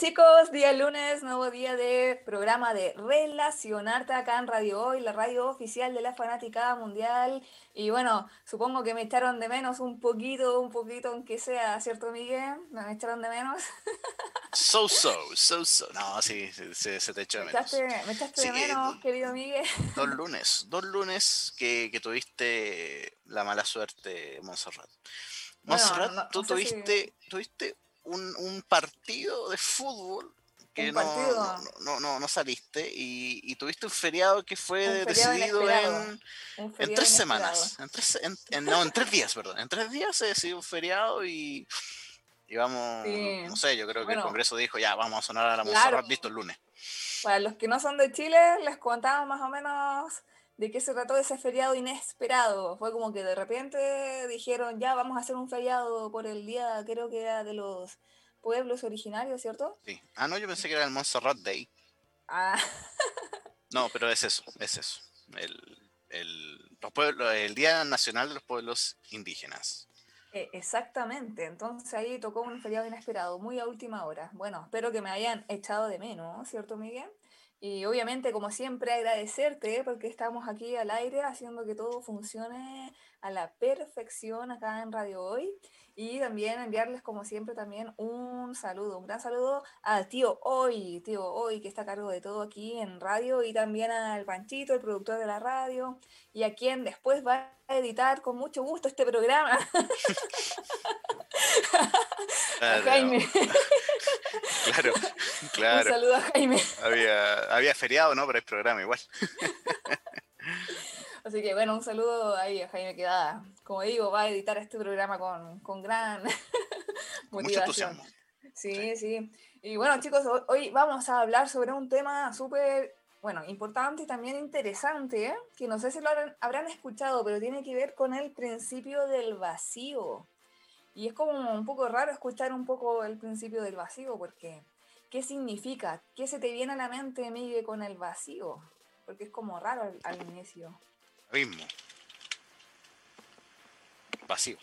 Chicos? Día lunes, nuevo día de programa de Relacionarte acá en Radio Hoy, la radio oficial de la fanaticada mundial. Y bueno, supongo que me echaron de menos un poquito, un poquito, aunque sea, ¿cierto Miguel? ¿Me echaron de menos? So, so, so, so. No, sí, se, te echó de menos. ¿Me echaste, de menos, querido Miguel? Dos lunes, dos lunes que, que tuviste la mala suerte, Montserrat. Montserrat, tú tuviste, tuviste un, un partido de fútbol que no, no, no, no, saliste y, y, tuviste un feriado que fue decidido en, en, tres semanas. En tres, en, no, en tres días, perdón. En tres días se decidió un feriado y, y vamos, no sé, yo creo que el Congreso dijo ya, vamos a sonar a la claro. listo el lunes. Para los que no son de Chile, les contaba más o menos de qué se trató ese feriado inesperado. Fue como que de repente dijeron, ya vamos a hacer un feriado por el día, creo que era de los pueblos originarios, ¿cierto? Sí. Ah, no, yo pensé que era el Montserrat Day. Ah. no, pero es eso, es eso. El, el, los pueblos, el Día Nacional de los Pueblos Indígenas. E, exactamente, entonces ahí tocó un feriado inesperado, muy a última hora. Bueno, espero que me hayan echado de menos, ¿cierto, Miguel? Y obviamente, como siempre, agradecerte porque estamos aquí al aire haciendo que todo funcione a la perfección acá en Radio Hoy. Y también enviarles, como siempre, también un saludo, un gran saludo al tío Hoy, tío Hoy, que está a cargo de todo aquí en radio, y también al Panchito, el productor de la radio, y a quien después va a editar con mucho gusto este programa. Jaime. Claro, claro. Un saludo a Jaime. Había, había feriado, ¿no? Pero el programa igual. Así que bueno, un saludo ahí a Jaime Quedada. Como digo, va a editar este programa con, con gran motivación. Sí, sí, Y bueno, chicos, hoy vamos a hablar sobre un tema súper, bueno, importante y también interesante, ¿eh? que no sé si lo habrán escuchado, pero tiene que ver con el principio del vacío. Y es como un poco raro escuchar un poco el principio del vacío, porque ¿qué significa? ¿Qué se te viene a la mente, Miguel, con el vacío? Porque es como raro al, inicio. Abismo. Vacío.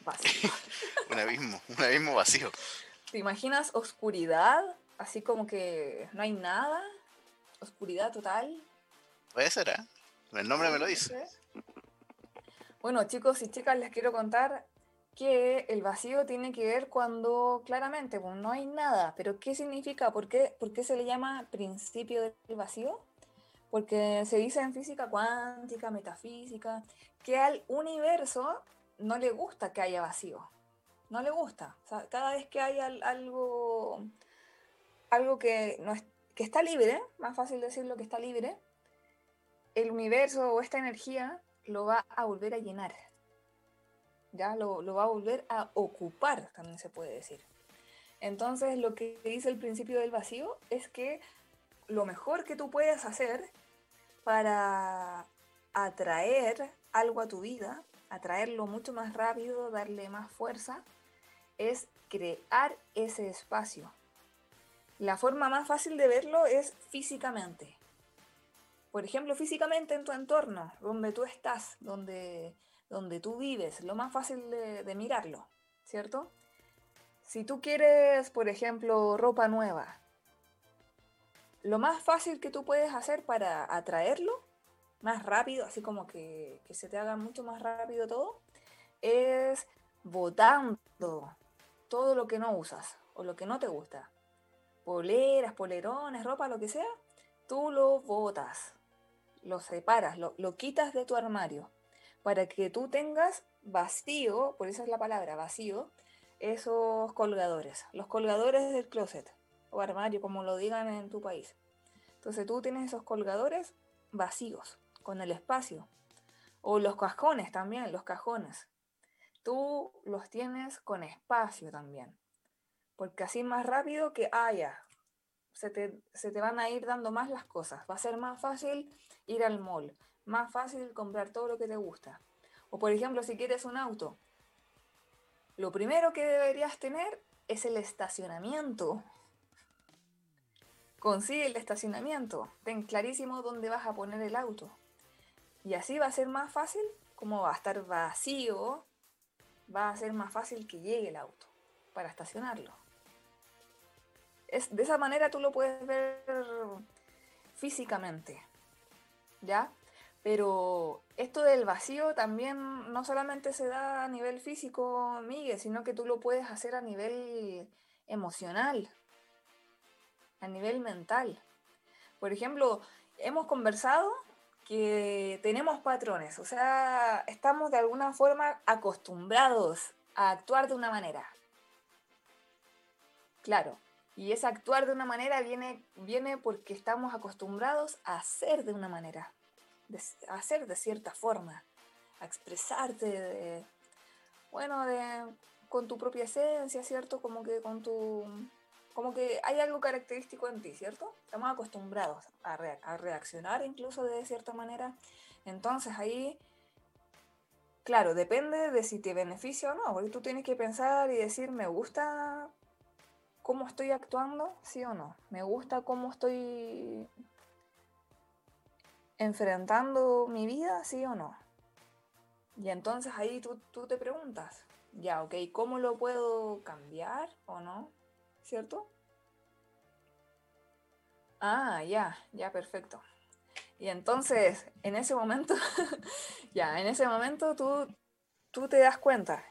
Vacío. un abismo, un abismo vacío. ¿Te imaginas oscuridad? Así como que no hay nada. Oscuridad total. Puede ser, ¿eh? El nombre me lo dice. Bueno, chicos y chicas, les quiero contar que el vacío tiene que ver cuando claramente pues, no hay nada. Pero ¿qué significa? ¿Por qué, ¿Por qué se le llama principio del vacío? Porque se dice en física cuántica, metafísica, que al universo no le gusta que haya vacío. No le gusta. cada vez que hay algo, algo que, no es, que está libre, más fácil decirlo que está libre, el universo o esta energía lo va a volver a llenar ya lo, va a volver a ocupar, también se puede decir. Entonces, lo que dice el principio del vacío es que lo mejor que tú puedes hacer para atraer algo a tu vida, atraerlo mucho más rápido, darle más fuerza, es crear ese espacio. La forma más fácil de verlo es físicamente. Por ejemplo, físicamente en tu entorno, donde tú estás, donde donde tú vives, lo más fácil de, mirarlo, ¿cierto? Si tú quieres, por ejemplo, ropa nueva, lo más fácil que tú puedes hacer para atraerlo más rápido, así como que, que se te haga mucho más rápido todo, es botando todo lo que no usas o lo que no te gusta. Poleras, polerones, ropa, lo que sea, tú lo botas, lo separas, lo, lo quitas de tu armario para que tú tengas vacío, por eso es la palabra vacío, esos colgadores, los colgadores del closet o armario, como lo digan en tu país. Entonces tú tienes esos colgadores vacíos, con el espacio. O los cajones también, los cajones. tú los tienes con espacio también. Porque así más rápido que, ah, ya, se te, se te van a ir dando más las cosas. Va a ser más fácil ir al mall, más fácil comprar todo lo que te gusta. O por ejemplo, si quieres un auto, lo primero que deberías tener es el estacionamiento. Consigue el estacionamiento. Ten clarísimo dónde vas a poner el auto. Y así va a ser más fácil, como va a estar vacío, va a ser más fácil que llegue el auto para estacionarlo. Es, de esa manera tú lo puedes ver físicamente. ¿Ya? Pero esto del vacío también no solamente se da a nivel físico, Miguel, sino que tú lo puedes hacer a nivel emocional, a nivel mental. Por ejemplo, hemos conversado que tenemos patrones, o sea, estamos de alguna forma acostumbrados a actuar de una manera. Claro, y ese actuar de una manera viene, viene porque estamos acostumbrados a ser de una manera hacer de cierta forma, a expresarte de, bueno, de, con tu propia esencia, ¿cierto? Como que con tu, como que hay algo característico en ti, ¿cierto? Estamos acostumbrados a, a reaccionar incluso de cierta manera. Entonces ahí, claro, depende de si te beneficia o no, porque tú tienes que pensar y decir, me gusta cómo estoy actuando, sí o no, me gusta cómo estoy enfrentando mi vida, sí o no. Y entonces ahí tú, tú te preguntas, ya, ok, ¿cómo lo puedo cambiar o no? ¿Cierto? Ah, ya, ya, perfecto. Y entonces, en ese momento, ya, en ese momento tú, tú te das cuenta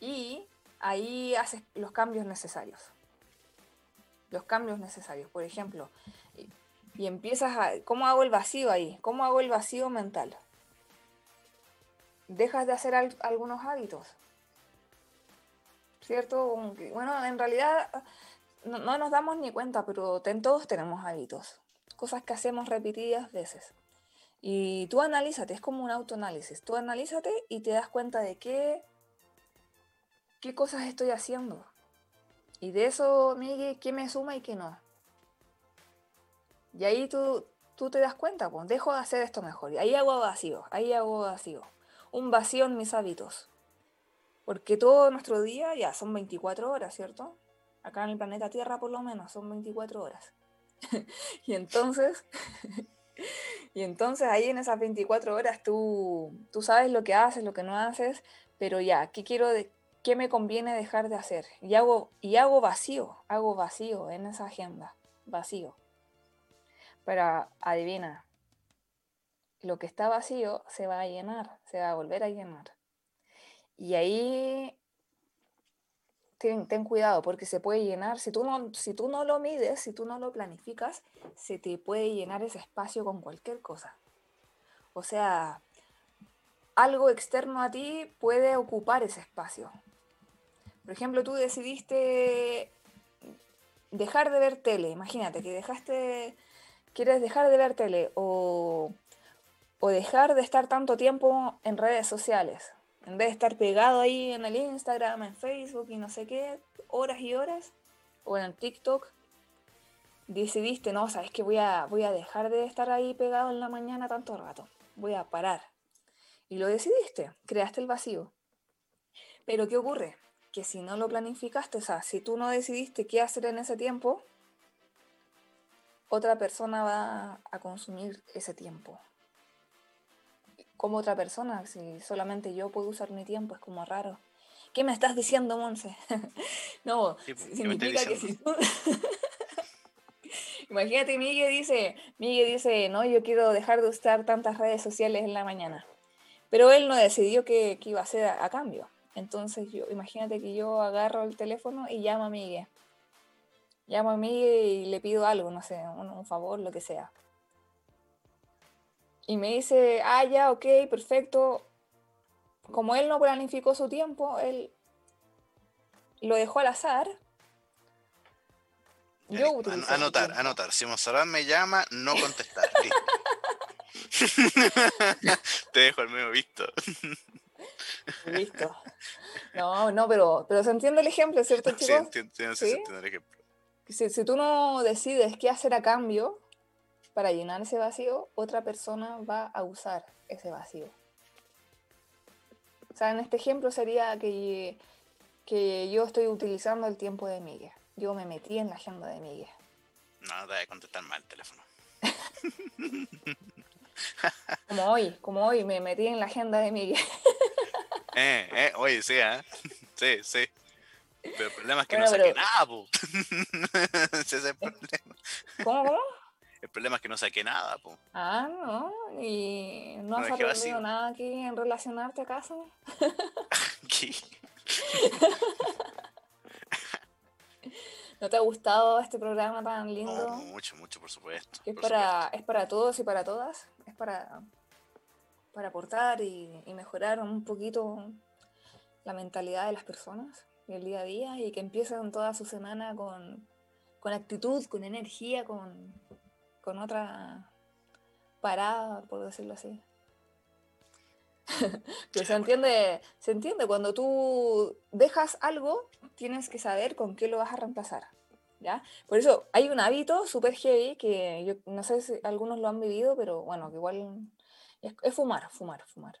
y ahí haces los cambios necesarios. Los cambios necesarios. Por ejemplo, y empiezas a, ¿cómo hago el vacío ahí? ¿Cómo hago el vacío mental? Dejas de hacer algunos hábitos. ¿Cierto? Bueno, en realidad no, nos damos ni cuenta, pero todos tenemos hábitos. Cosas que hacemos repetidas veces. Y tú analízate, es como un autoanálisis. Tú analízate y te das cuenta de qué, qué cosas estoy haciendo. Y de eso, Miguel, qué me suma y qué no. Y ahí tú, tú te das cuenta, pues dejo de hacer esto mejor. Y ahí hago vacío, ahí hago vacío. Un vacío en mis hábitos. Porque todo nuestro día ya son 24 horas, ¿cierto? Acá en el planeta Tierra por lo menos son 24 horas. y entonces, y entonces ahí en esas 24 horas tú, tú sabes lo que haces, lo que no haces, pero ya, ¿qué quiero de, qué me conviene dejar de hacer? Y hago, y hago vacío, hago vacío en esa agenda, vacío. Pero adivina, lo que está vacío se va a llenar, se va a volver a llenar. Y ahí ten, cuidado porque se puede llenar, si tú, no, si tú no lo mides, si tú no lo planificas, se te puede llenar ese espacio con cualquier cosa. O sea, algo externo a ti puede ocupar ese espacio. Por ejemplo, tú decidiste dejar de ver tele, imagínate que dejaste quieres dejar de ver tele o, dejar de estar tanto tiempo en redes sociales, en vez de estar pegado ahí en el Instagram, en Facebook y no sé qué, horas y horas, o en el TikTok, decidiste, no, sabes que voy a, voy a dejar de estar ahí pegado en la mañana tanto rato, voy a parar. Y lo decidiste, creaste el vacío. Pero ¿qué ocurre? Que si no lo planificaste, o sea, si tú no decidiste qué hacer en ese tiempo, otra persona va a consumir ese tiempo. Como otra persona, si solamente yo puedo usar mi tiempo, es como raro. ¿Qué me estás diciendo, Monse? no, pues, significa que si tú... Imagínate, Miguel dice, Miguel dice, no, yo quiero dejar de usar tantas redes sociales en la mañana. Pero él no decidió qué, iba a hacer a, a, cambio. Entonces, yo, imagínate que yo agarro el teléfono y llamo a Miguel llamo a mí y le pido algo, no sé, un, favor, lo que sea. Y me dice, ah, ya, ok, perfecto. Como él no planificó su tiempo, él lo dejó al azar. Yo anotar, anotar. Si Monserrat me llama, no contestar. Te dejo el medio visto. Listo. No, no, pero, pero se entiende el ejemplo, ¿cierto, chicos? Sí, entiendo, ¿Sí? entiendo el ejemplo. Si, si tú no decides qué hacer a cambio para llenar ese vacío, otra persona va a usar ese vacío. O sea, en este ejemplo sería que, que yo estoy utilizando el tiempo de Miguel. Yo me metí en la agenda de Miguel. No, te voy a contestar mal el teléfono. como hoy, como hoy me metí en la agenda de Miguel. eh, eh, oye, sí, ¿eh? Sí, sí. Pero el problema es que no saqué nada, po. Ese es el problema. ¿Cómo, cómo? El problema es que no saqué nada, po. Ah, no. ¿Y no, has aprendido nada aquí en relacionarte acaso? ¿Qué? ¿No te ha gustado este programa tan lindo? mucho, mucho, por supuesto. Es, para, es para todos y para todas. Es para, para aportar y, mejorar un poquito la mentalidad de las personas el día a día y que empiecen toda su semana con, con actitud, con energía, con, con otra parada, por decirlo así. que se entiende, se entiende, cuando tú dejas algo, tienes que saber con qué lo vas a reemplazar. ¿ya? Por eso hay un hábito súper heavy que yo no sé si algunos lo han vivido, pero bueno, que igual es, fumar, fumar, fumar.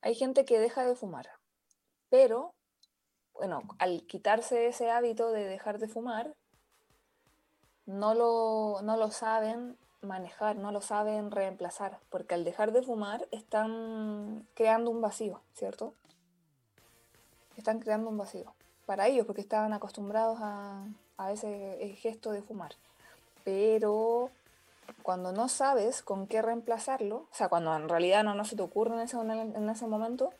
Hay gente que deja de fumar, pero bueno, al quitarse ese hábito de dejar de fumar, no lo, no lo saben manejar, no lo saben reemplazar, porque al dejar de fumar están creando un vacío, ¿cierto? Están creando un vacío para ellos, porque estaban acostumbrados a, ese gesto de fumar. Pero cuando no sabes con qué reemplazarlo, o sea, cuando en realidad no, no se te ocurre en ese, en ese momento,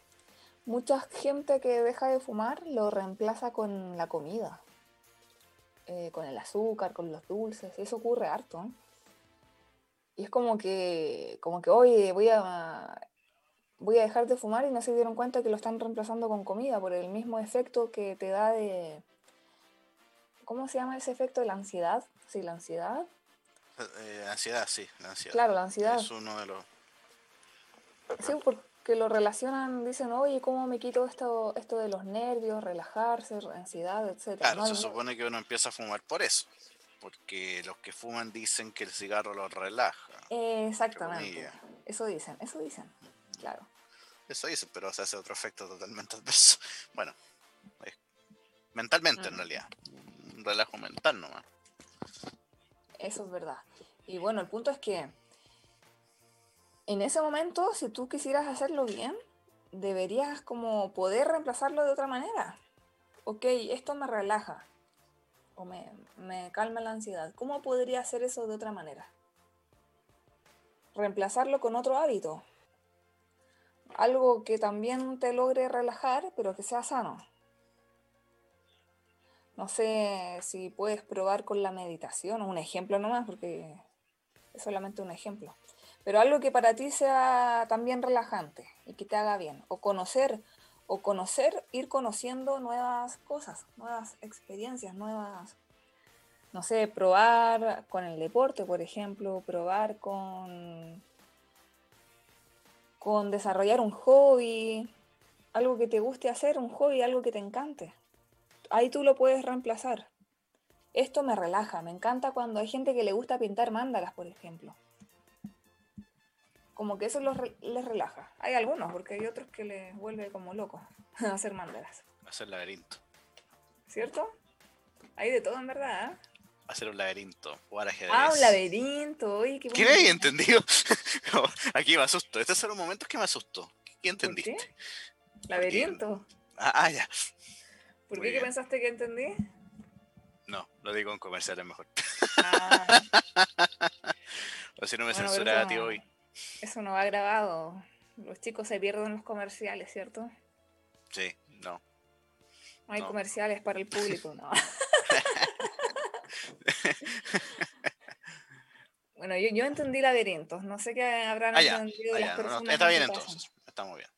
mucha gente que deja de fumar lo reemplaza con la comida, eh, con el azúcar, con los dulces, eso ocurre harto. Y es como que, como que, oye, voy a, voy a dejar de fumar y no se dieron cuenta que lo están reemplazando con comida por el mismo efecto que te da de... ¿Cómo se llama ese efecto de la ansiedad? Sí, la ansiedad. Eh, ansiedad, sí, la ansiedad. Claro, la ansiedad. Es uno de los... Sí, porque lo relacionan, dicen, oye, ¿cómo me quito esto, esto de los nervios, relajarse, ansiedad, etcétera? Claro, se supone que uno empieza a fumar por eso porque los que fuman dicen que el cigarro los relaja. Exactamente. Eso dicen, eso dicen, claro. Eso dicen, pero se hace otro efecto totalmente adverso. Bueno, mentalmente en realidad. Un relajo mental nomás. Eso es verdad. Y bueno, el punto es que en ese momento, si tú quisieras hacerlo bien, deberías como poder reemplazarlo de otra manera. Ok, esto me relaja o me, me calma la ansiedad. ¿Cómo podría hacer eso de otra manera? Reemplazarlo con otro hábito. Algo que también te logre relajar, pero que sea sano. No sé si puedes probar con la meditación, un ejemplo nomás, porque es solamente un ejemplo. Pero algo que para ti sea también relajante y que te haga bien. O conocer o conocer, ir conociendo nuevas cosas, nuevas experiencias, nuevas, no sé, probar con el deporte, por ejemplo, probar con, con desarrollar un hobby, algo que te guste hacer, un hobby, algo que te encante. Ahí tú lo puedes reemplazar. Esto me relaja, me encanta cuando hay gente que le gusta pintar mandalas, por ejemplo como que eso les relaja. Hay algunos, porque hay otros que les vuelve como locos hacer mandalas. Hacer laberinto. ¿Cierto? Hay de todo en verdad. ¿eh? Hacer un laberinto, jugar ajedrez. Ah, un laberinto, qué ¿Qué me entendido? aquí me asusto. Estos son los momentos que me asustó. ¿Qué entendiste? qué? ¿Laberinto? Ah, ah, ya. ¿Por qué, pensaste que entendí? No, lo digo en comerciales mejor. Ah. o si no me bueno, a ti hoy. Eso no va grabado. Los chicos se pierden los comerciales, ¿cierto? Sí, no. No hay comerciales para el público, no. bueno, yo, yo entendí laberintos. No sé qué habrán ah, entendido las personas. está bien entonces. Está muy bien.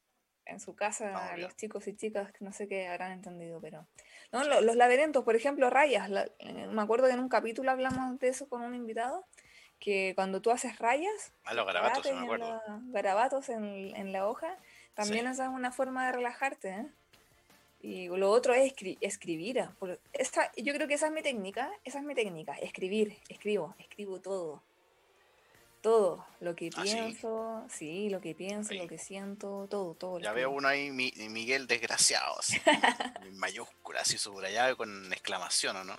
En su casa, los chicos y chicas, no sé qué habrán entendido, pero. No, los, laberintos, por ejemplo, rayas. Eh, me acuerdo que en un capítulo hablamos de eso con un invitado que cuando tú haces rayas, ah, los garabatos, me acuerdo. En garabatos en, en, la hoja, También esa es una forma de relajarte, ¿eh? Y lo otro es escribir. Ah, yo creo que esa es mi técnica, esa es mi técnica, escribir, escribo, escribo todo. Todo, lo que ¿Ah, pienso, sí? lo que pienso, lo que siento, todo, todo. Ya veo uno ahí, Miguel desgraciado, en mayúsculas, así subrayado con exclamación, ¿o no?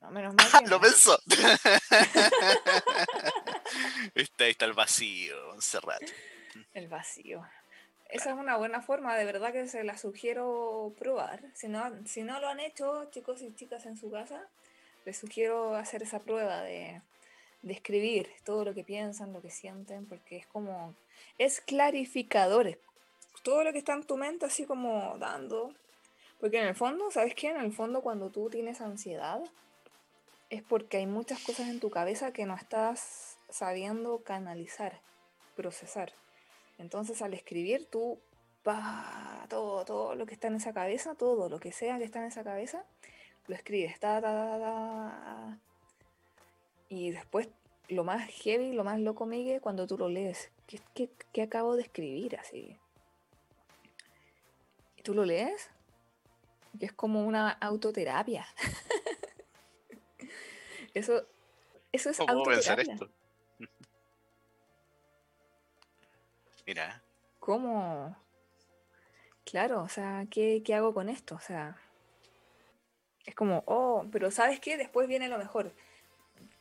No, menos mal. lo pensó. está, ahí está el vacío, encerrado. El vacío. Esa es una buena forma, de verdad que se la sugiero probar. Si no, si no lo han hecho, chicos y chicas en su casa, les sugiero hacer esa prueba de, de escribir todo lo que piensan, lo que sienten, porque es como, es clarificador. Todo lo que está en tu mente, así como dando. Porque en el fondo, ¿sabes qué? En el fondo, cuando tú tienes ansiedad, es porque hay muchas cosas en tu cabeza que no estás sabiendo canalizar, procesar. Entonces al escribir tú, pa, todo, todo lo que está en esa cabeza, todo lo que sea que está en esa cabeza, lo escribes. y después lo más heavy, lo más loco, Miguel, cuando tú lo lees. ¿Qué, acabo de escribir así? Y tú lo lees, y es como una autoterapia. eso, eso es ¿Cómo esto? Mira. ¿Cómo? Claro, o sea, ¿qué, hago con esto? O sea, es como, oh, pero ¿sabes qué? Después viene lo mejor.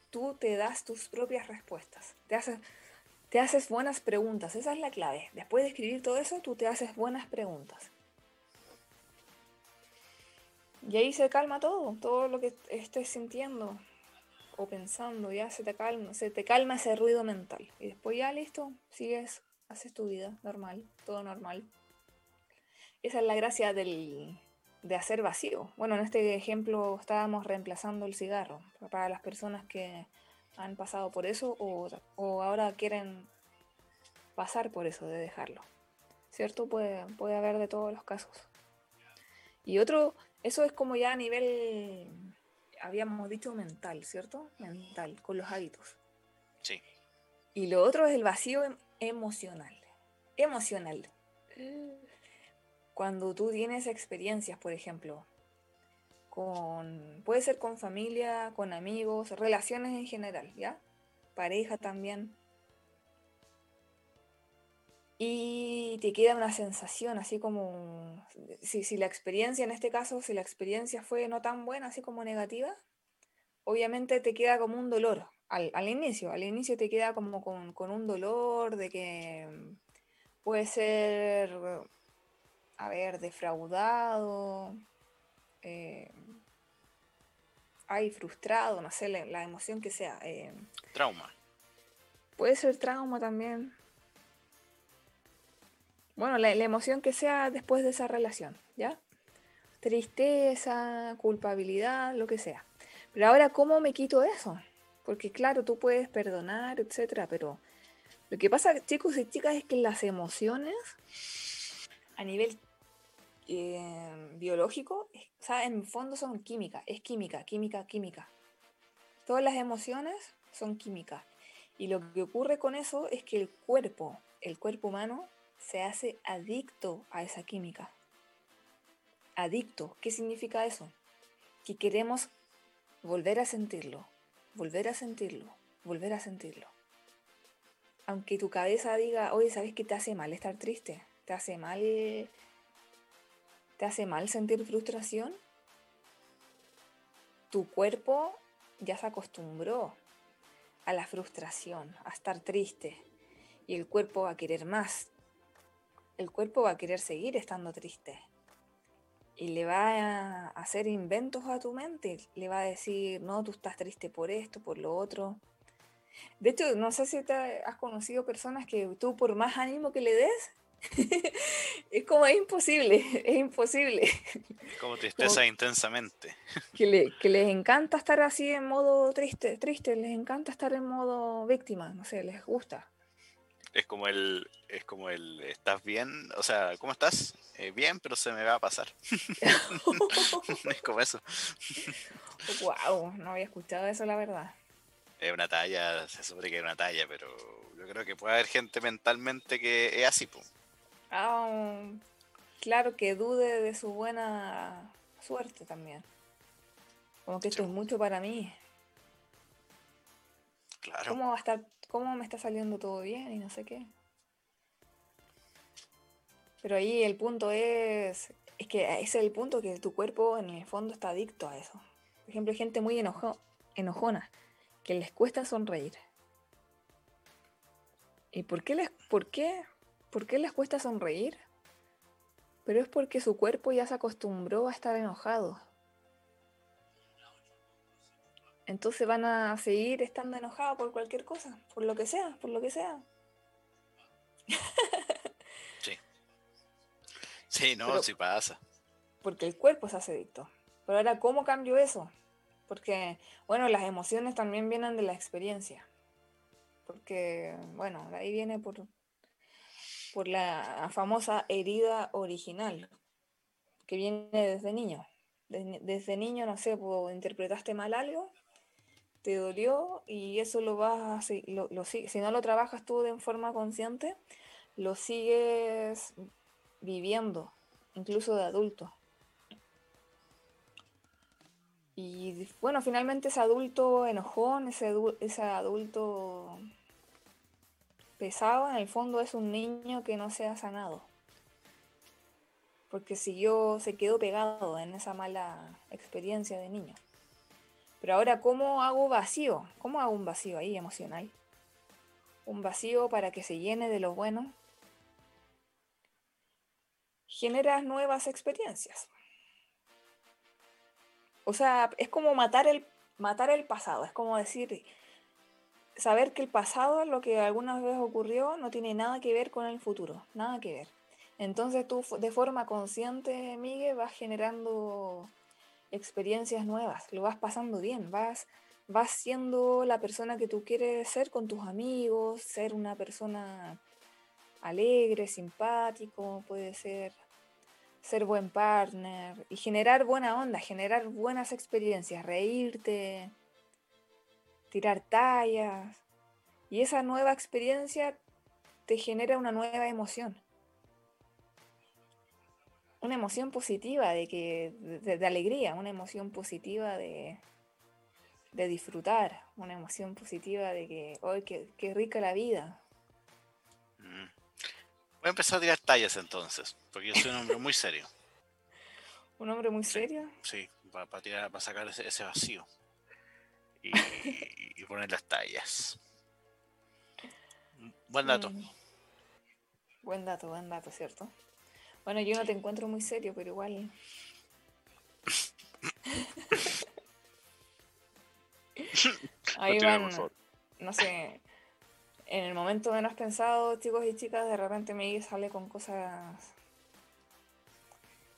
Tú te das tus propias respuestas. Te haces, te haces buenas preguntas. Esa es la clave. Después de escribir todo eso, tú te haces buenas preguntas. Y ahí se calma todo, todo lo que estés sintiendo o pensando, ya se te calma, se te calma ese ruido mental. Y después ya listo, sigues haces tu vida normal, todo normal. Esa es la gracia del, de hacer vacío. Bueno, en este ejemplo estábamos reemplazando el cigarro para las personas que han pasado por eso o, o ahora quieren pasar por eso de dejarlo. ¿Cierto? Puede, puede haber de todos los casos. Y otro, eso es como ya a nivel, habíamos dicho mental, ¿cierto? Mental, con los hábitos. Sí. Y lo otro es el vacío emocional. Emocional. Cuando tú tienes experiencias, por ejemplo, con, puede ser con familia, con amigos, relaciones en general, ¿ya? Pareja también. Y te queda una sensación así como, si, si la experiencia en este caso, si la experiencia fue no tan buena, así como negativa, obviamente te queda como un dolor, al, inicio, al inicio te queda como con, un dolor de que mm, puede ser, a ver, defraudado, eh, hay frustrado, no sé, la, emoción que sea. Eh, trauma. Puede ser trauma también. Bueno, la, emoción que sea después de esa relación, ¿ya? Tristeza, culpabilidad, lo que sea. Pero ahora, ¿cómo me quito eso? Porque claro, tú puedes perdonar, etcétera, pero lo que pasa, chicos y chicas, es que las emociones a nivel eh, biológico, en fondo son química, es química, química, química. Todas las emociones son química. Y lo que ocurre con eso es que el cuerpo, el cuerpo humano, se hace adicto a esa química. Adicto, ¿qué significa eso? Que queremos volver a sentirlo, volver a sentirlo, volver a sentirlo. Aunque tu cabeza diga, oye, ¿sabes qué te hace mal estar triste? ¿Te hace mal, te hace mal sentir frustración? Tu cuerpo ya se acostumbró a la frustración, a estar triste. Y el cuerpo va a querer más. El cuerpo va a querer seguir estando triste y le va a hacer inventos a tu mente, le va a decir, no, tú estás triste por esto, por lo otro. De hecho, no sé si te has conocido personas que tú por más ánimo que le des, es como es imposible, es imposible. Como tristeza intensamente. Que, le, que, les encanta estar así en modo triste, triste, les encanta estar en modo víctima, no sé, les gusta. Es como el, es como el, ¿estás bien? O sea, ¿cómo estás? Eh, bien, pero se me va a pasar. es como eso. wow, no había escuchado eso, la verdad. Es una talla, se supone que es una talla, pero yo creo que puede haber gente mentalmente que es así, pues. Ah, claro, que dude de su buena suerte también. Como que esto es mucho para mí. Claro. ¿Cómo va a estar, cómo me está saliendo todo bien y no sé qué? Pero ahí el punto es, es que ese es el punto que tu cuerpo en el fondo está adicto a eso. Por ejemplo, hay gente muy enojona, que les cuesta sonreír. ¿Y por qué, les, por, qué, por qué les cuesta sonreír? Pero es porque su cuerpo ya se acostumbró a estar enojado. Entonces van a seguir estando enojados por cualquier cosa, por lo que sea, por lo que sea. Sí. Sí, no, sí pasa. Porque el cuerpo se hace adicto. Pero ahora, ¿cómo cambio eso? Porque, bueno, las emociones también vienen de la experiencia. Porque, bueno, de ahí viene por, por la famosa herida original, que viene desde niño. Desde, niño, no sé, interpretaste mal algo, te dolió y eso lo vas a, si no lo trabajas tú de forma consciente, lo sigues viviendo, incluso de adulto. Y bueno, finalmente ese adulto enojón, ese, ese adulto pesado, en el fondo es un niño que no se ha sanado. Porque siguió, se quedó pegado en esa mala experiencia de niño. Pero ahora, ¿cómo hago vacío? ¿Cómo hago un vacío ahí emocional? Un vacío para que se llene de lo bueno. Generas nuevas experiencias. O sea, es como matar el, matar el pasado, es como decir, saber que el pasado, lo que algunas veces ocurrió, no tiene nada que ver con el futuro, nada que ver. Entonces tú de forma consciente, Miguel, vas generando experiencias nuevas, lo vas pasando bien, vas, vas siendo la persona que tú quieres ser con tus amigos, ser una persona alegre, simpático, puede ser ser buen partner y generar buena onda, generar buenas experiencias, reírte, tirar tallas. Y esa nueva experiencia te genera una nueva emoción. Una emoción positiva de que de, alegría, una emoción positiva de, de disfrutar, una emoción positiva de que, hoy qué rica la vida, Voy a empezar a tirar tallas entonces, porque yo soy un hombre muy serio. ¿Un hombre muy serio? Sí, para, tirar, para sacar ese, vacío. Y, poner las tallas. Buen dato. Mm. Buen dato, buen dato, ¿cierto? Bueno, yo no te encuentro muy serio, pero igual. Ahí van, no sé, en el momento menos pensado, chicos y chicas, de repente me sale con cosas,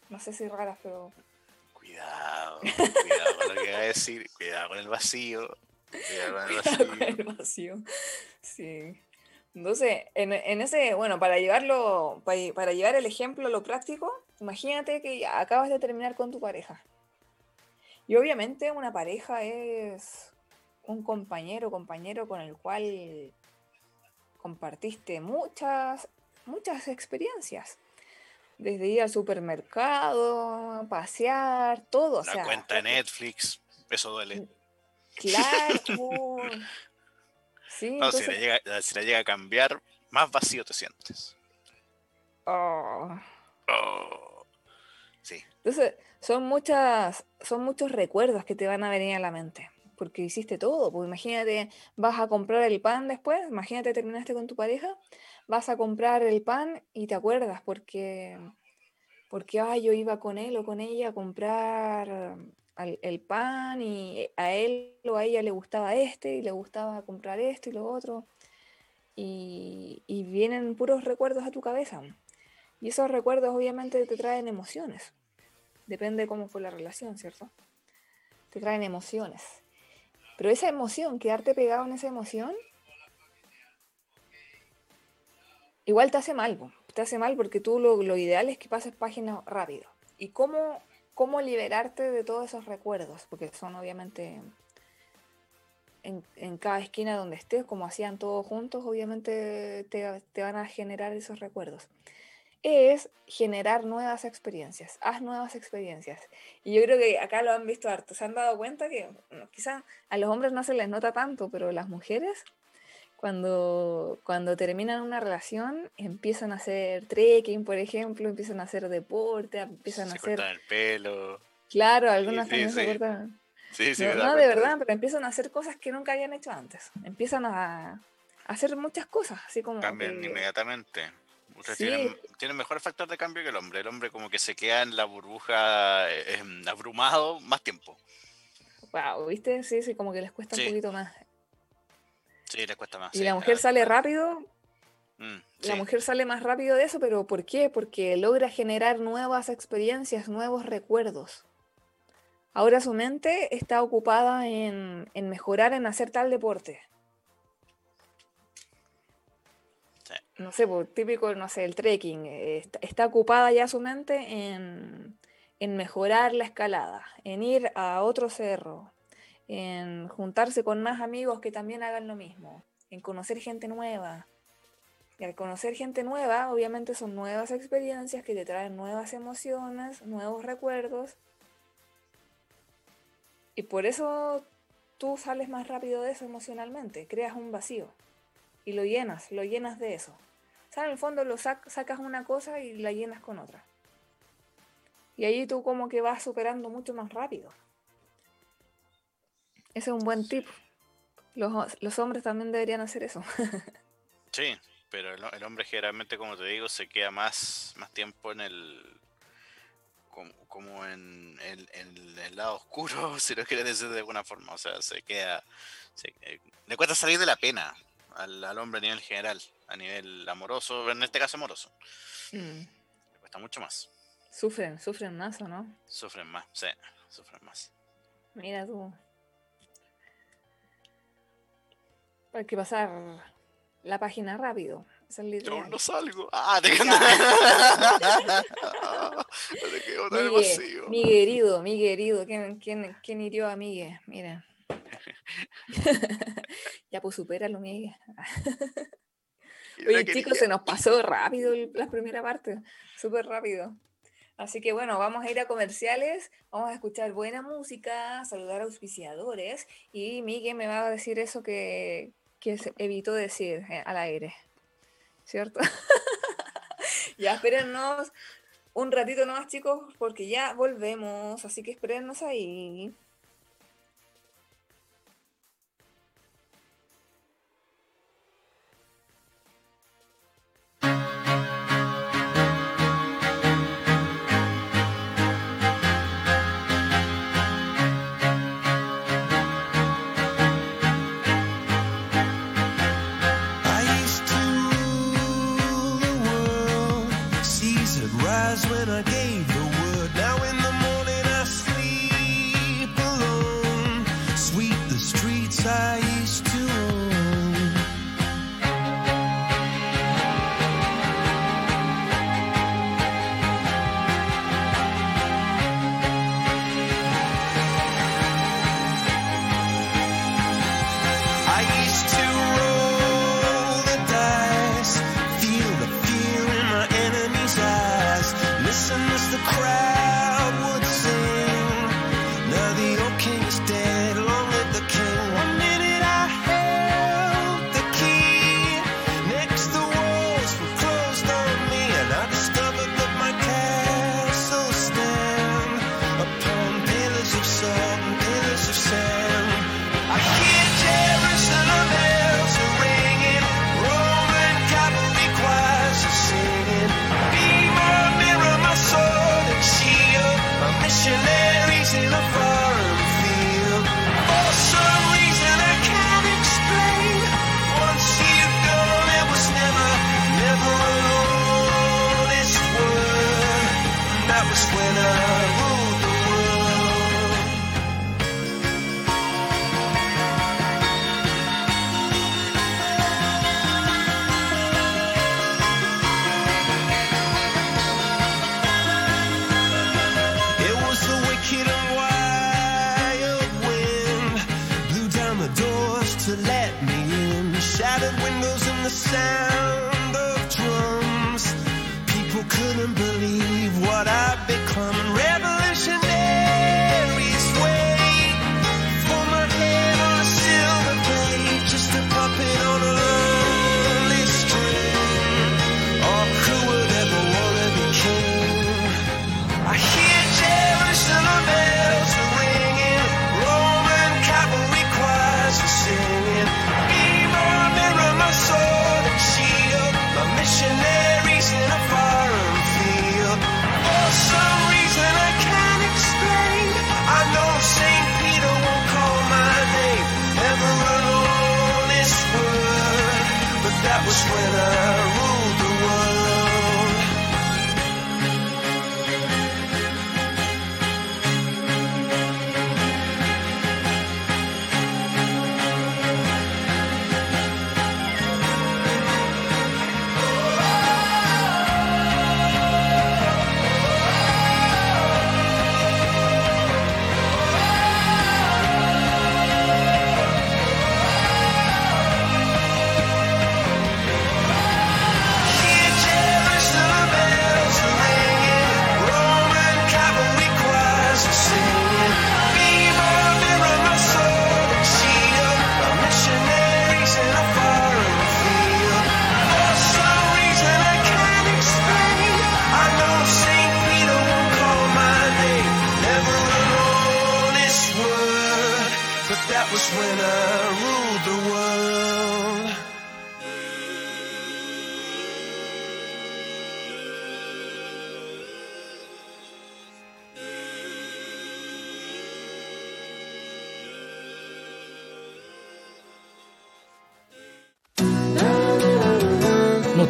no sé si raras, pero... Cuidado, cuidado con lo que va a decir, cuidado con el vacío. Cuidado con el vacío. Con el vacío. Sí. Entonces, en, ese, bueno, para llevarlo, para, llevar el ejemplo a lo práctico, imagínate que acabas de terminar con tu pareja. Y obviamente una pareja es un compañero, compañero con el cual compartiste muchas, muchas experiencias. Desde ir al supermercado, pasear, todo. La cuenta de Netflix, eso duele. Claro. sí, si, la llega, a cambiar, más vacío te sientes. Oh. Oh. Sí. Entonces, son muchas, son muchos recuerdos que te van a venir a la mente porque hiciste todo. Pues imagínate, vas a comprar el pan después, imagínate terminaste con tu pareja, vas a comprar el pan y te acuerdas porque, porque yo iba con él o con ella a comprar el, pan y a él o a ella le gustaba este y le gustaba comprar esto y lo otro. Y, vienen puros recuerdos a tu cabeza. Y esos recuerdos obviamente te traen emociones. Depende de cómo fue la relación, ¿cierto? Te traen emociones. Pero esa emoción, quedarte pegado en esa emoción, igual te hace mal, te hace mal porque tú lo, ideal es que pases páginas rápido. ¿Y cómo, cómo liberarte de todos esos recuerdos? Porque son obviamente en, cada esquina donde estés, como hacían todos juntos, obviamente te, van a generar esos recuerdos es generar nuevas experiencias, haz nuevas experiencias. Y yo creo que acá lo han visto harto, se han dado cuenta que quizá a los hombres no se les nota tanto, pero las mujeres cuando, cuando terminan una relación empiezan a hacer trekking, por ejemplo, empiezan a hacer deporte, empiezan a hacer... el pelo. Claro, algunas también se cortan. Sí, sí, no, de verdad, pero empiezan a hacer cosas que nunca habían hecho antes. Empiezan a, hacer muchas cosas, así como... Cambian inmediatamente tienen, mejor factor de cambio que el hombre. El hombre como que se queda en la burbuja eh, em, abrumado más tiempo. Wow, ¿viste? Sí, sí, como que les cuesta un poquito más. Sí, les cuesta más. Y la mujer sale rápido. Mm, la mujer sale más rápido de eso, pero ¿por qué? Porque logra generar nuevas experiencias, nuevos recuerdos. Ahora su mente está ocupada en, en mejorar, en hacer tal deporte. no sé, pues, típico, no sé, el trekking, eh, está, ocupada ya su mente en, mejorar la escalada, en ir a otro cerro, en juntarse con más amigos que también hagan lo mismo, en conocer gente nueva. Y al conocer gente nueva, obviamente son nuevas experiencias que te traen nuevas emociones, nuevos recuerdos. Y por eso tú sales más rápido de eso emocionalmente, creas un vacío y lo llenas, lo llenas de eso. O sea, en el fondo lo sacas una cosa y la llenas con otra. Y ahí tú como que vas superando mucho más rápido. Ese es un buen tip. Los, hombres también deberían hacer eso. sí, pero el, hombre generalmente, como te digo, se queda más, más tiempo en el... Como, en, el lado oscuro, si lo quieres decir de alguna forma. O sea, se queda... Eh, le cuesta salir de la pena al, hombre a nivel general, a nivel amoroso, en este caso amoroso. Mm. Le cuesta mucho más. Sufren, sufren más o no? Sufren más, sí, sufren más. Mira tú. Hay que pasar la página rápido. Yo no salgo. Ah, te Mi querido, mi querido. ¿Quién, quién, quién hirió a Miguel? Mira. ya pues supéralo, Miguel. Oye, chicos, se nos pasó rápido la primera parte, súper rápido. Así que bueno, vamos a ir a comerciales, vamos a escuchar buena música, saludar a auspiciadores y Miguel me va a decir eso que, que evitó decir eh, al aire, ¿cierto? ya espérennos un ratito nomás chicos porque ya volvemos, así que espérennos ahí. was when I gave couldn't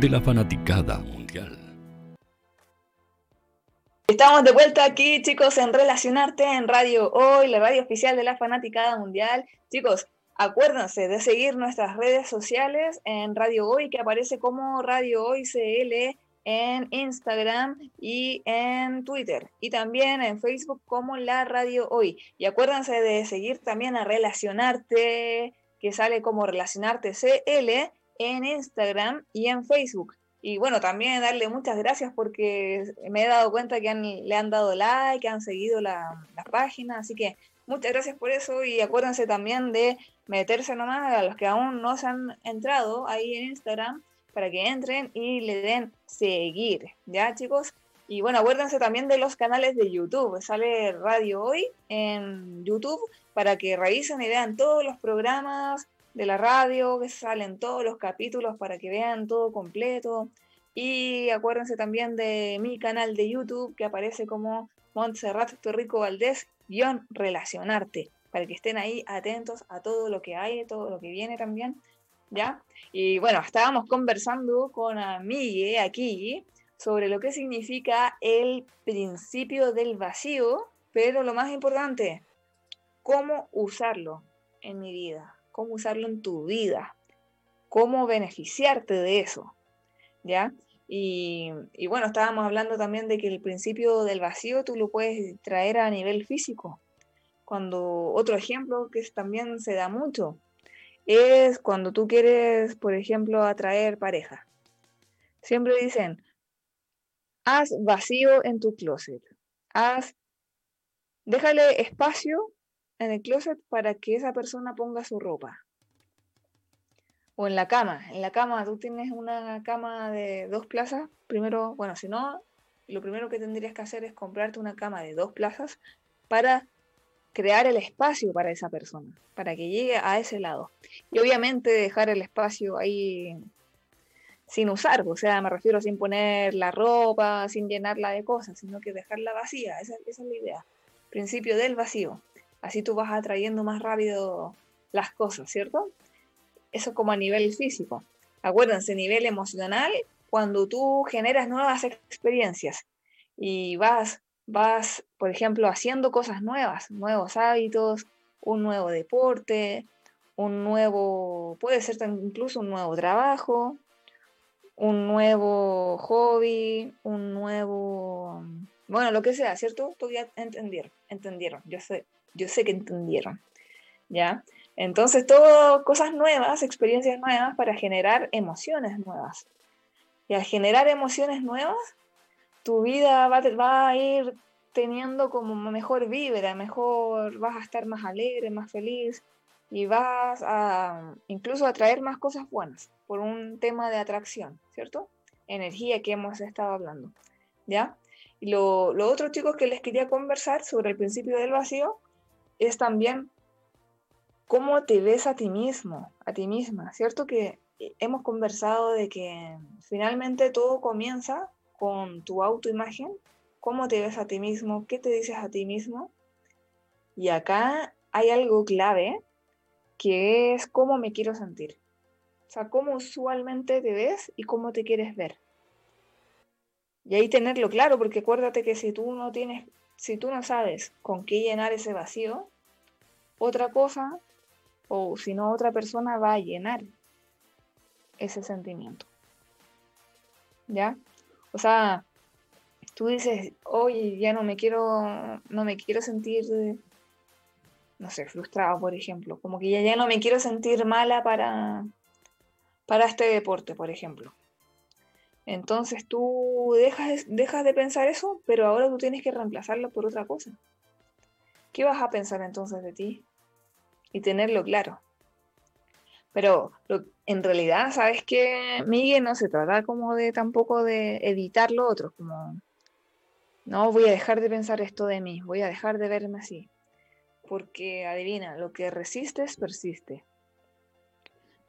de la fanaticada mundial. Estamos de vuelta aquí, chicos, en Relacionarte en Radio Hoy, la radio oficial de la fanaticada mundial. Chicos, acuérdense de seguir nuestras redes sociales en Radio Hoy, que aparece como Radio Hoy CL en Instagram y en Twitter y también en Facebook como La Radio Hoy. Y acuérdense de seguir también a Relacionarte, que sale como Relacionarte CL en Instagram y en Facebook. Y bueno, también darle muchas gracias porque me he dado cuenta que le han dado like, que han seguido la, página, así que muchas gracias por eso y acuérdense también de meterse nomás a los que aún no se han entrado ahí en Instagram para que entren y le den seguir, ¿ya chicos? Y bueno, acuérdense también de los canales de YouTube, sale Radio Hoy en YouTube para que revisen y vean todos los programas, de la radio, que salen todos los capítulos para que vean todo completo. Y acuérdense también de mi canal de YouTube que aparece como Montserrat Torrico Valdés, guion relacionarte, para que estén ahí atentos a todo lo que hay, todo lo que viene también. ¿Ya? Y bueno, estábamos conversando con Amigue aquí sobre lo que significa el principio del vacío, pero lo más importante, cómo usarlo en mi vida cómo usarlo en tu vida, cómo beneficiarte de eso, ¿ya? Y, bueno, estábamos hablando también de que el principio del vacío tú lo puedes traer a nivel físico. Cuando otro ejemplo que también se da mucho es cuando tú quieres, por ejemplo, atraer pareja. Siempre dicen, haz vacío en tu closet, haz, déjale espacio en el closet para que esa persona ponga su ropa. O en la cama. En la cama, tú tienes una cama de dos plazas. Primero, bueno, si no, lo primero que tendrías que hacer es comprarte una cama de dos plazas para crear el espacio para esa persona, para que llegue a ese lado. Y obviamente dejar el espacio ahí sin usar, o sea, me refiero sin poner la ropa, sin llenarla de cosas, sino que dejarla vacía, esa, esa es la idea. Principio del vacío. Así tú vas atrayendo más rápido las cosas, ¿cierto? Eso como a nivel físico. Acuérdense, nivel emocional, cuando tú generas nuevas experiencias y vas vas, por ejemplo, haciendo cosas nuevas, nuevos hábitos, un nuevo deporte, un nuevo, puede ser incluso un nuevo trabajo, un nuevo hobby, un nuevo, bueno, lo que sea, ¿cierto? Tú ya entendieron, entendieron, yo sé, yo sé que entendieron, ¿ya? Entonces, todo cosas nuevas, experiencias nuevas para generar emociones nuevas. Y al generar emociones nuevas, tu vida va, va a ir teniendo como mejor vibra, mejor, vas a estar más alegre, más feliz y vas a incluso atraer más cosas buenas por un tema de atracción, ¿cierto? Energía que hemos estado hablando, ¿ya? Y lo, lo otro, chicos, que les quería conversar sobre el principio del vacío es también cómo te ves a ti mismo, a ti misma, ¿cierto? Que hemos conversado de que finalmente todo comienza con tu autoimagen, cómo te ves a ti mismo, qué te dices a ti mismo. Y acá hay algo clave que es cómo me quiero sentir. O sea, cómo usualmente te ves y cómo te quieres ver. Y ahí tenerlo claro, porque acuérdate que si tú no tienes, si tú no sabes con qué llenar ese vacío, otra cosa, o si no otra persona va a llenar ese sentimiento. ¿Ya? O sea, tú dices, oye, ya no me quiero, no me quiero sentir, no sé, frustrado, por ejemplo, como que ya, ya no me quiero sentir mala para, para este deporte, por ejemplo. Entonces tú dejas, de pensar eso, pero ahora tú tienes que reemplazarlo por otra cosa. ¿Qué vas a pensar entonces de ti? Y tenerlo claro. Pero en realidad, ¿sabes que Miguel? No se trata como de tampoco de evitar lo otro, como, no, voy a dejar de pensar esto de mí, voy a dejar de verme así. Porque adivina, lo que resistes persiste.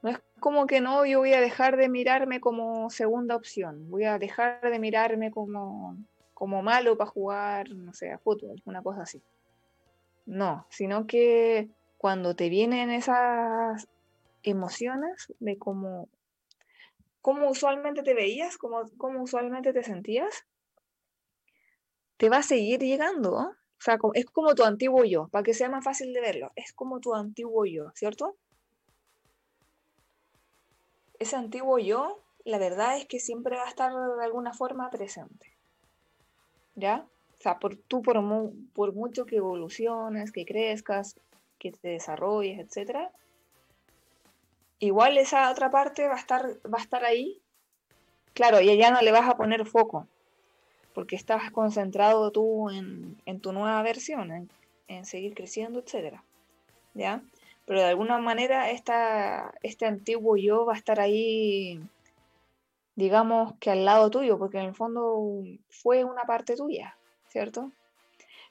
No es como que no, yo voy a dejar de mirarme como segunda opción, voy a dejar de mirarme como, como malo para jugar, no sé, a fútbol, una cosa así. No, sino que cuando te vienen esas emociones de cómo, cómo usualmente te veías, cómo, cómo usualmente te sentías, te va a seguir llegando. O sea, es como tu antiguo yo, para que sea más fácil de verlo. Es como tu antiguo yo, ¿cierto? Ese antiguo yo, la verdad es que siempre va a estar de alguna forma presente. ¿Ya? O sea, por, tú por, por mucho que evoluciones, que crezcas, que te desarrolles, etcétera, igual esa otra parte va a estar, va a estar ahí. Claro, y ya no le vas a poner foco, porque estás concentrado tú en, tu nueva versión, en, seguir creciendo, etc. ¿Ya? Pero de alguna manera esta, este antiguo yo va a estar ahí, digamos que al lado tuyo, porque en el fondo fue una parte tuya, ¿cierto?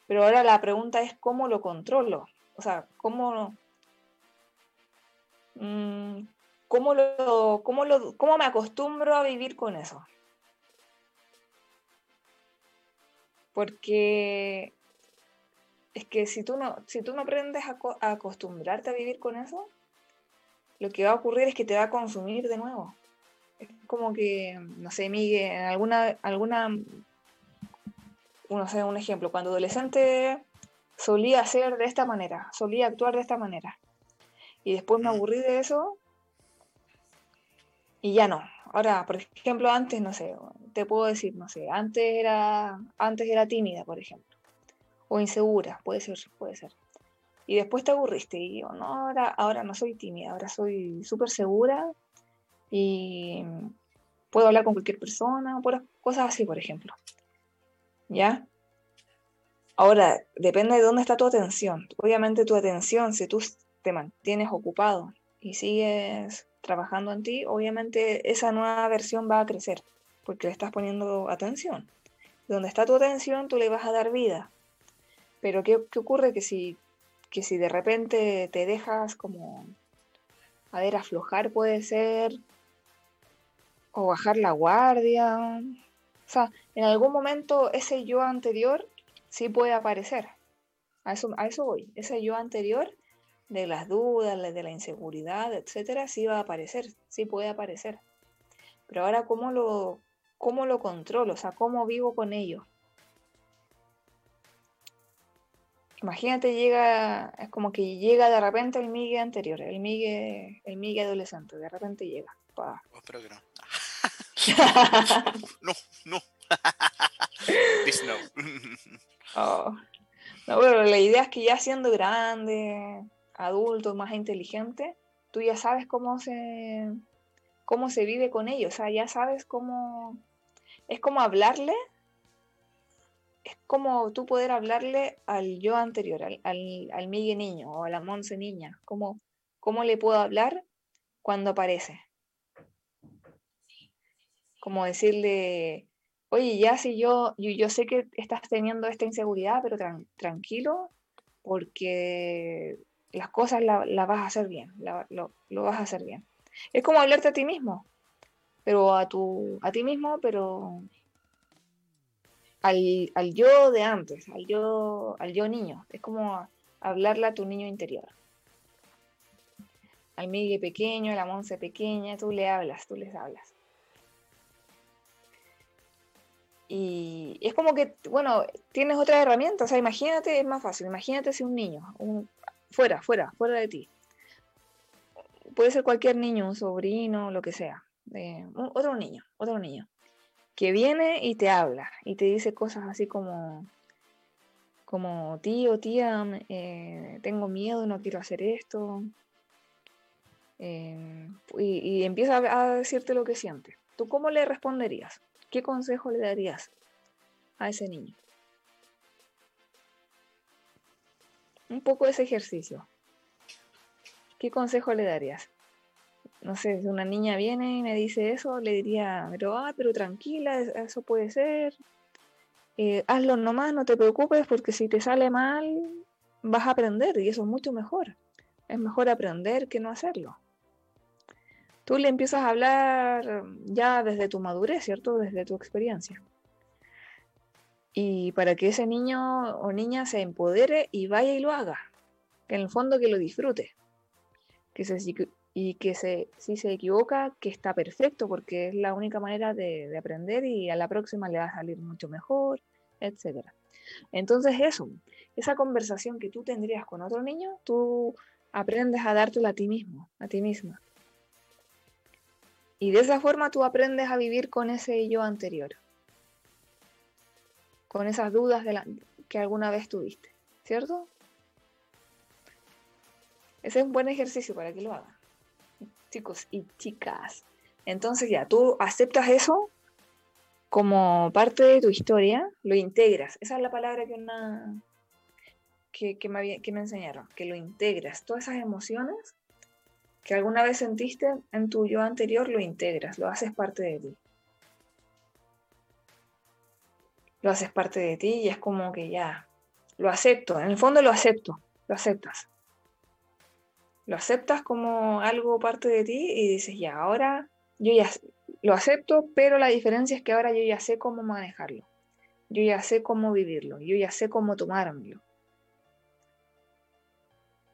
Pero ahora la pregunta es cómo lo controlo, o sea, cómo, Mm, ¿cómo, lo, cómo, lo, ¿Cómo me acostumbro a vivir con eso? Porque es que si tú no, si tú no aprendes a, acostumbrarte a vivir con eso, lo que va a ocurrir es que te va a consumir de nuevo. Es como que, no sé, Miguel, alguna, alguna, no sé, un ejemplo, cuando adolescente solía ser de esta manera, solía actuar de esta manera y después me aburrí de eso y ya no. Ahora, por ejemplo, antes, no sé, te puedo decir, no sé, antes era, antes era tímida, por ejemplo, o insegura, puede ser, puede ser. Y después te aburriste y yo, no, ahora, ahora no soy tímida, ahora soy súper segura y puedo hablar con cualquier persona, por cosas así, por ejemplo. ¿Ya? Ahora, depende de dónde está tu atención. Obviamente tu atención, si tú te mantienes ocupado y sigues trabajando en ti, obviamente esa nueva versión va a crecer porque le estás poniendo atención. Donde está tu atención, tú le vas a dar vida. Pero ¿qué, ocurre? Que si, que si de repente te dejas como, a ver, aflojar puede ser, o bajar la guardia. O sea, en algún momento ese yo anterior sí puede aparecer. A eso, a eso voy. Ese yo anterior de las dudas, de la inseguridad, etcétera, sí va a aparecer, sí puede aparecer. Pero ahora, ¿cómo lo, cómo lo controlo? O sea, ¿cómo vivo con ello? Imagínate, llega, es como que llega de repente el Migue anterior, el Migue, el Migue adolescente, de repente llega. Que no. no, no. Oh. no. pero la idea es que ya siendo grande, adulto, más inteligente, tú ya sabes cómo se, cómo se vive con ellos, o sea, ya sabes cómo, es como hablarle, es como tú poder hablarle al yo anterior, al, al, Miguel niño o a la Monse niña, cómo, cómo le puedo hablar cuando aparece. Como decirle, oye, ya si yo, yo, sé que estás teniendo esta inseguridad, pero tranquilo, porque las cosas las la vas a hacer bien, lo, vas a hacer bien. Es como hablarte a ti mismo, pero a, tu, a ti mismo, pero al, yo de antes, al yo, al yo niño. Es como hablarle a tu niño interior. Al Miguel pequeño, a la Monse pequeña, tú le hablas, tú les hablas. Y es como que, bueno, tienes otra herramienta. O sea, imagínate, es más fácil. Imagínate si un niño, un, fuera, fuera, fuera de ti. Puede ser cualquier niño, un sobrino, lo que sea. otro niño, otro niño. Que viene y te habla y te dice cosas así como, como tío, tía, eh, tengo miedo, no quiero hacer esto. Eh, y, y, empieza a decirte lo que siente. ¿Tú cómo le responderías? ¿Qué consejo le darías a ese niño? Un poco ese ejercicio. ¿Qué consejo le darías? No sé, si una niña viene y me dice eso, le diría, pero, ah, pero tranquila, eso puede ser. Eh, hazlo nomás, no te preocupes, porque si te sale mal, vas a aprender y eso es mucho mejor. Es mejor aprender que no hacerlo tú le empiezas a hablar ya desde tu madurez, ¿cierto? Desde tu experiencia. Y para que ese niño o niña se empodere y vaya y lo haga. Que en el fondo que lo disfrute. Que se, y que se, si se equivoca, que está perfecto, porque es la única manera de, de aprender y a la próxima le va a salir mucho mejor, etc. Entonces eso, esa conversación que tú tendrías con otro niño, tú aprendes a dártela a ti mismo, a ti misma. Y de esa forma tú aprendes a vivir con ese yo anterior, con esas dudas de que alguna vez tuviste, ¿cierto? Ese es un buen ejercicio para que lo hagan, chicos y chicas. Entonces ya, tú aceptas eso como parte de tu historia, lo integras. Esa es la palabra que, una, que, me, que me enseñaron, que lo integras. Todas esas emociones que alguna vez sentiste en tu yo anterior, lo integras, lo haces parte de ti. Lo haces parte de ti y es como que ya, lo acepto, en el fondo lo acepto, lo aceptas. Lo aceptas como algo parte de ti y dices, ya, ahora yo ya lo acepto, pero la diferencia es que ahora yo ya sé cómo manejarlo. Yo ya sé cómo vivirlo, yo ya sé cómo tomármelo.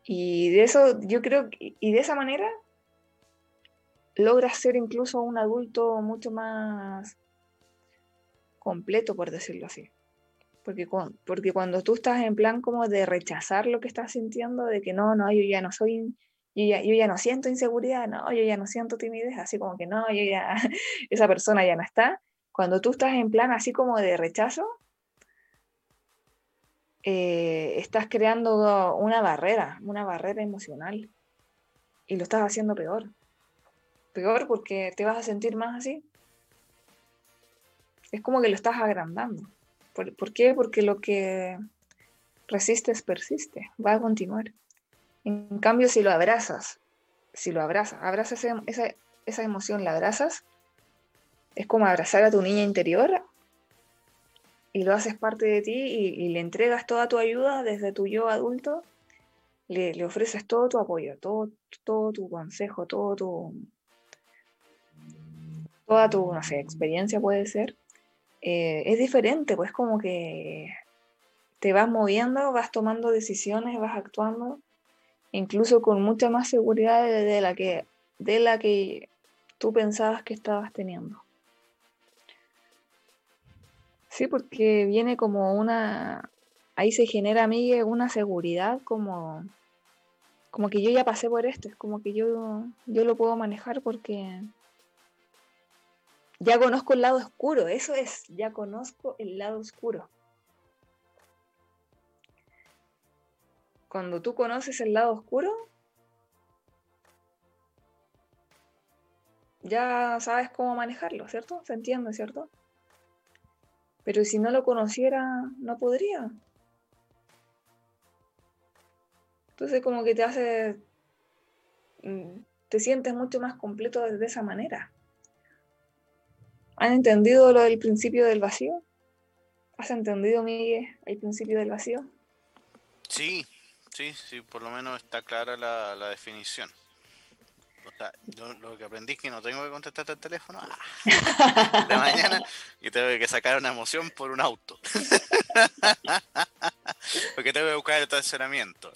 Y de eso, yo creo, y de esa manera logras ser incluso un adulto mucho más completo, por decirlo así. Porque, cuando tú estás en plan como de rechazar lo que estás sintiendo, de que no, no, yo ya no soy, yo ya, yo ya no siento inseguridad, no, yo ya no siento timidez, así como que no, yo ya, esa persona ya no está. Cuando tú estás en plan así como de rechazo, eh, estás creando una barrera, una barrera emocional. Y lo estás haciendo peor. Peor porque te vas a sentir más así. Es como que lo estás agrandando. ¿Por, qué? Porque lo que, resistes, persiste, va a continuar. En cambio, si lo abrazas, si lo abrazas, abrazas esa, esa emoción, la abrazas, es como abrazar a tu niña interior y lo haces parte de ti y, le entregas toda tu ayuda desde tu yo adulto, le, le, ofreces todo tu apoyo, todo, todo tu consejo, todo tu, toda tu, no sé, experiencia puede ser, eh, es diferente, pues como que te vas moviendo, vas tomando decisiones, vas actuando, incluso con mucha más seguridad de, la, que, de la que tú pensabas que estabas teniendo. Sí, porque viene como una, ahí se genera a mí una seguridad como, como que yo ya pasé por esto, es como que yo, yo lo puedo manejar porque ya conozco el lado oscuro, eso es, ya conozco el lado oscuro. Cuando tú conoces el lado oscuro, ya sabes cómo manejarlo, ¿cierto? Se entiende, ¿cierto? Pero si no lo conociera, no podría. Entonces como que te hace, mm, te sientes mucho más completo de esa manera. ¿Han entendido lo del principio del vacío? ¿Has entendido, Miguel, el principio del vacío? Sí, sí, sí, por lo menos está clara la, la definición. Lo que aprendí es que no tengo que contestarte el teléfono ah, de mañana y tengo que sacar una emoción por un auto. Porque tengo que buscar el estacionamiento.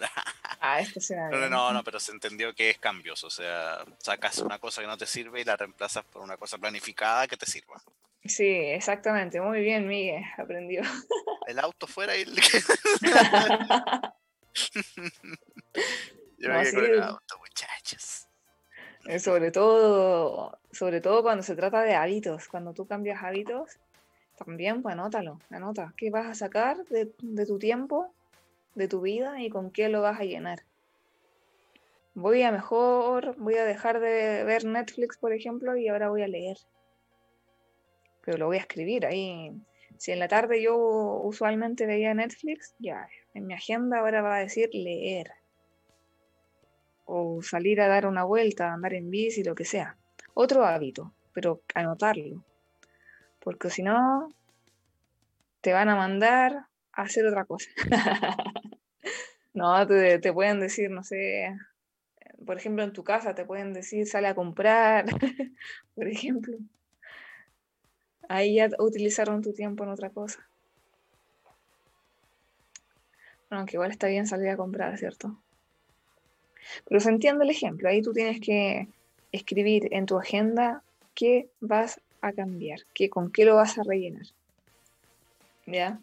Ah, estacionamiento. No, no, pero se entendió que es cambios. O sea, sacas una cosa que no te sirve y la reemplazas por una cosa planificada que te sirva. Sí, exactamente. Muy bien, Miguel. Aprendió. El auto fuera y el... Yo me con el auto, muchachos. Eh, sobre todo, sobre todo cuando se trata de hábitos. Cuando tú cambias hábitos, también, pues anótalo, anota. ¿Qué vas a sacar de, tu tiempo, de tu vida y con qué lo vas a llenar? Voy a mejor, voy a dejar de ver Netflix, por ejemplo, y ahora voy a leer. Pero lo voy a escribir ahí. Si en la tarde yo usualmente veía Netflix, ya, en mi agenda ahora va a decir leer. O salir a dar una vuelta, andar en bici, lo que sea. Otro hábito, pero anotarlo porque si no, te van a mandar a hacer otra cosa. no, te, pueden decir, no sé, por ejemplo, en tu casa te pueden decir, sale a comprar, por ejemplo. Ahí ya utilizaron tu tiempo en otra cosa. Bueno, aunque igual está bien salir a comprar, ¿cierto? Pero se entiende el ejemplo. Ahí tú tienes que escribir en tu agenda qué vas a cambiar? ¿Qué, ¿Con qué lo vas a rellenar? ¿Ya?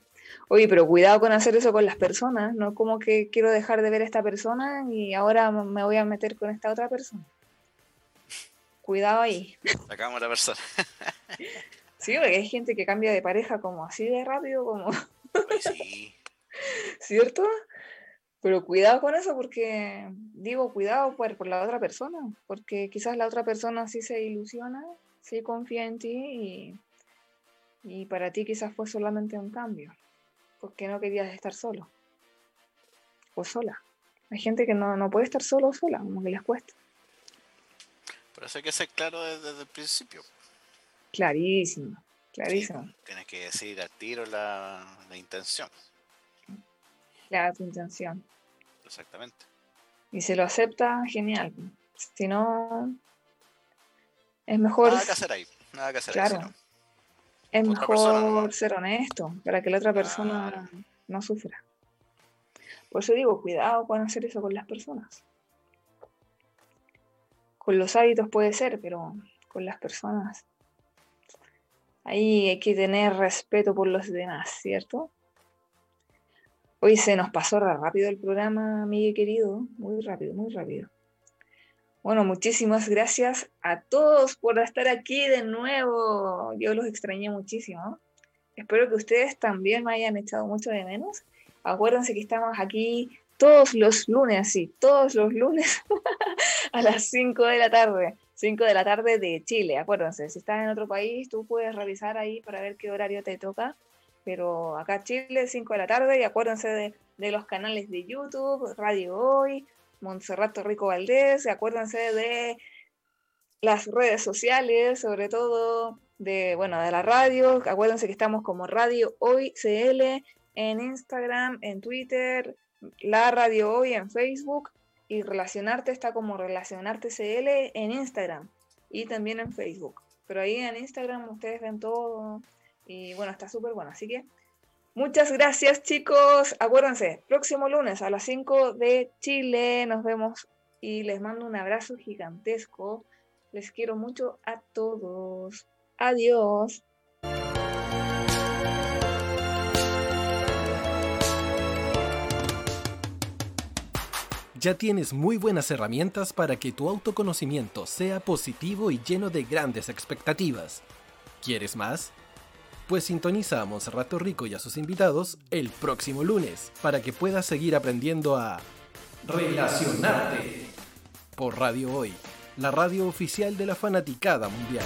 Oye, pero cuidado con hacer eso con las personas, no como que quiero dejar de ver a esta persona y ahora me voy a meter con esta otra persona. Cuidado ahí. Sacamos la persona. sí, porque hay gente que cambia de pareja como así de rápido, como... sí. ¿Cierto? Pero cuidado con eso porque, digo, cuidado por, por la otra persona, porque quizás la otra persona sí se ilusiona sí confía en ti y, para ti quizás fue solamente un cambio, porque no querías estar solo o sola. Hay gente que no, puede estar solo o sola, como que les cuesta. Por eso hay que ser claro desde, el principio. Clarísimo, clarísimo. tienes que decir al tiro la, la intención. Claro, tu intención. Exactamente. Y se lo acepta, genial. Si no, es mejor. Nada que hacer ahí. Nada que hacer claro. Es mejor ser honesto para que la otra persona no sufra. Por eso digo, cuidado con hacer eso con las personas. Con los hábitos puede ser, pero con las personas. Ahí hay que tener respeto por los demás, ¿cierto? Hoy se nos pasó rápido el programa, Miguel querido. Muy rápido, muy rápido. Bueno, muchísimas gracias a todos por estar aquí de nuevo. Yo los extrañé muchísimo. Espero que ustedes también me hayan echado mucho de menos. Acuérdense que estamos aquí todos los lunes, sí, todos los lunes a las 5 de la tarde. 5 de la tarde de Chile, acuérdense. Si estás en otro país, tú puedes revisar ahí para ver qué horario te toca. Pero acá Chile, 5 de la tarde, y acuérdense de, los canales de YouTube, Radio Hoy, Montserrat Rico Valdés, acuérdense de las redes sociales, sobre todo de, bueno, de la radio, acuérdense que estamos como Radio Hoy CL en Instagram, en Twitter, la Radio Hoy en Facebook, y Relacionarte está como Relacionarte CL en Instagram y también en Facebook. Pero ahí en Instagram ustedes ven todo y bueno, está súper bueno. Así que muchas gracias chicos. Acuérdense, próximo lunes a las 5 de Chile nos vemos y les mando un abrazo gigantesco. Les quiero mucho a todos. Adiós. Ya tienes muy buenas herramientas para que tu autoconocimiento sea positivo y lleno de grandes expectativas. ¿Quieres más? Pues sintoniza a Monserrato Rico y a sus invitados el próximo lunes para que puedas seguir aprendiendo a relacionarte por Radio Hoy, la radio oficial de la fanaticada mundial.